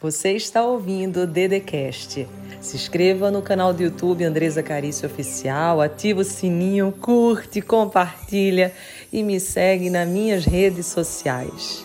Você está ouvindo o Dedecast. Se inscreva no canal do YouTube Andresa Carício Oficial, ativa o sininho, curte, compartilha e me segue nas minhas redes sociais.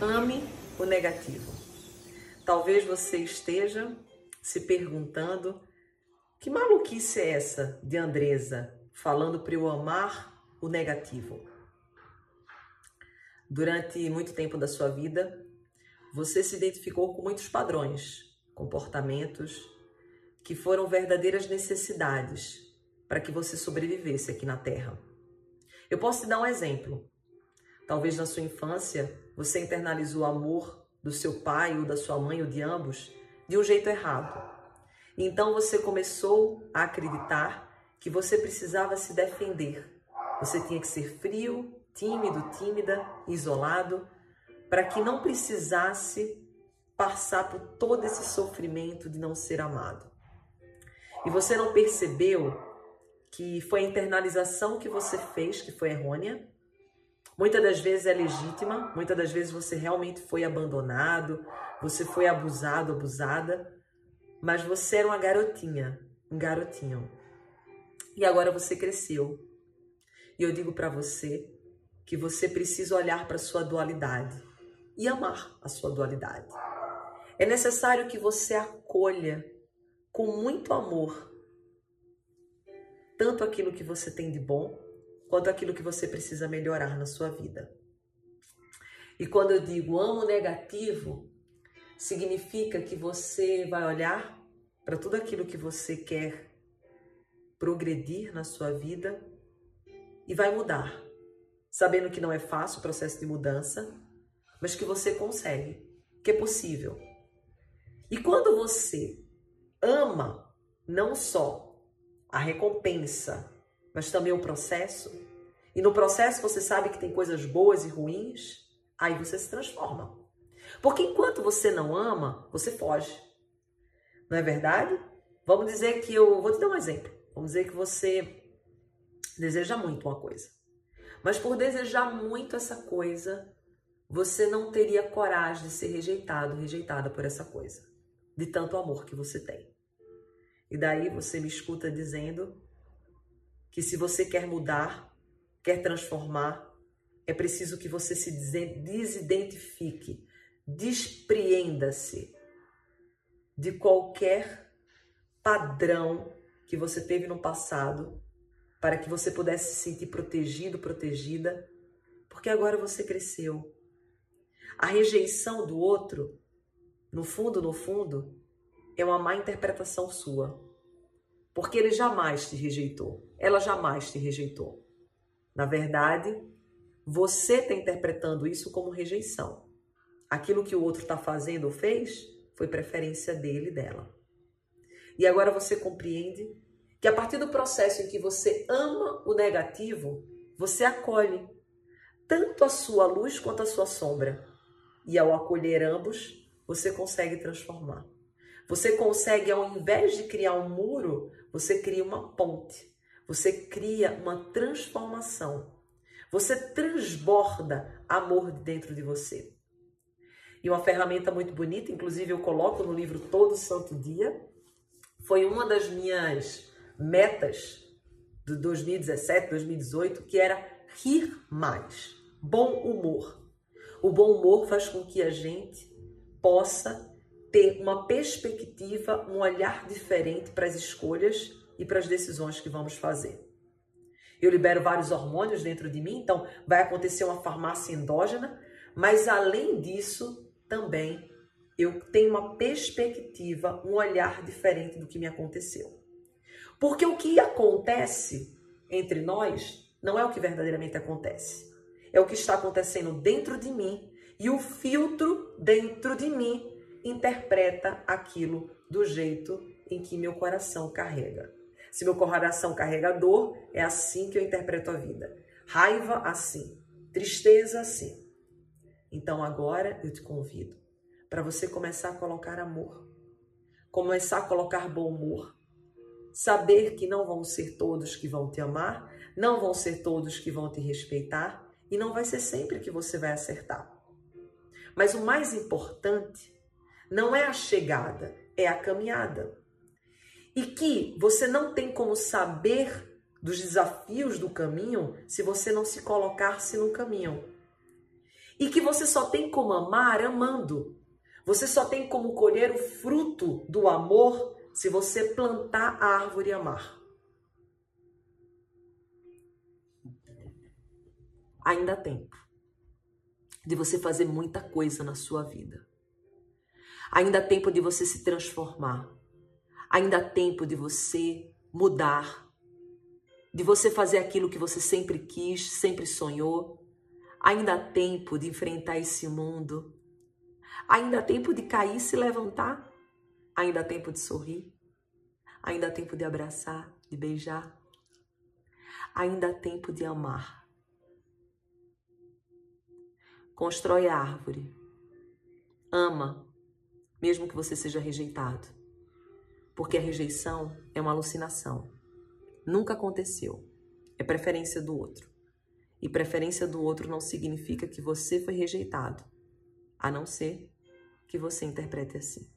Ame o negativo. Talvez você esteja se perguntando que maluquice é essa de Andresa falando para eu amar o negativo. Durante muito tempo da sua vida, você se identificou com muitos padrões, comportamentos que foram verdadeiras necessidades para que você sobrevivesse aqui na Terra. Eu posso te dar um exemplo. Talvez na sua infância você internalizou o amor do seu pai ou da sua mãe ou de ambos de um jeito errado. Então você começou a acreditar que você precisava se defender. Você tinha que ser frio, tímido, tímida, isolado, para que não precisasse passar por todo esse sofrimento de não ser amado. E você não percebeu que foi a internalização que você fez que foi errônea? Muitas das vezes é legítima, muitas das vezes você realmente foi abandonado, você foi abusado, abusada, mas você era uma garotinha, um garotinho. E agora você cresceu. E eu digo para você que você precisa olhar para sua dualidade e amar a sua dualidade. É necessário que você acolha com muito amor tanto aquilo que você tem de bom quanto aquilo que você precisa melhorar na sua vida. E quando eu digo amo negativo, significa que você vai olhar para tudo aquilo que você quer progredir na sua vida e vai mudar sabendo que não é fácil o processo de mudança, mas que você consegue, que é possível. E quando você ama não só a recompensa, mas também o processo, e no processo você sabe que tem coisas boas e ruins, aí você se transforma. Porque enquanto você não ama, você foge. Não é verdade? Vamos dizer que eu vou te dar um exemplo. Vamos dizer que você deseja muito uma coisa. Mas por desejar muito essa coisa, você não teria coragem de ser rejeitado, rejeitada por essa coisa, de tanto amor que você tem. E daí você me escuta dizendo que se você quer mudar, quer transformar, é preciso que você se desidentifique, despreenda-se de qualquer padrão que você teve no passado para que você pudesse se sentir protegido, protegida, porque agora você cresceu. A rejeição do outro, no fundo, no fundo, é uma má interpretação sua. Porque ele jamais te rejeitou, ela jamais te rejeitou. Na verdade, você está interpretando isso como rejeição. Aquilo que o outro está fazendo ou fez foi preferência dele e dela. E agora você compreende que a partir do processo em que você ama o negativo, você acolhe tanto a sua luz quanto a sua sombra. E ao acolher ambos, você consegue transformar. Você consegue, ao invés de criar um muro, você cria uma ponte. Você cria uma transformação. Você transborda amor dentro de você. E uma ferramenta muito bonita, inclusive eu coloco no livro Todo Santo Dia, foi uma das minhas metas de 2017, 2018, que era rir mais, bom humor. O bom humor faz com que a gente possa ter uma perspectiva, um olhar diferente para as escolhas e para as decisões que vamos fazer. Eu libero vários hormônios dentro de mim, então vai acontecer uma farmácia endógena, mas além disso, também eu tenho uma perspectiva, um olhar diferente do que me aconteceu. Porque o que acontece entre nós não é o que verdadeiramente acontece. É o que está acontecendo dentro de mim e o filtro dentro de mim interpreta aquilo do jeito em que meu coração carrega. Se meu coração carrega dor, é assim que eu interpreto a vida. Raiva, assim. Tristeza, assim. Então agora eu te convido para você começar a colocar amor, começar a colocar bom humor, saber que não vão ser todos que vão te amar, não vão ser todos que vão te respeitar E não vai ser sempre que você vai acertar. Mas o mais importante não é a chegada, é a caminhada. E que você não tem como saber dos desafios do caminho se você não se colocar-se no caminho. E que você só tem como amar amando. Você só tem como colher o fruto do amor se você plantar a árvore amar. Ainda há tempo de você fazer muita coisa na sua vida. Ainda há tempo de você se transformar. Ainda há tempo de você mudar de você fazer aquilo que você sempre quis, sempre sonhou. Ainda há tempo de enfrentar esse mundo. Ainda há tempo de cair e se levantar. Ainda há tempo de sorrir. Ainda há tempo de abraçar, de beijar. Ainda há tempo de amar. Constrói a árvore. Ama, mesmo que você seja rejeitado. Porque a rejeição é uma alucinação. Nunca aconteceu. É preferência do outro. E preferência do outro não significa que você foi rejeitado, a não ser que você interprete assim.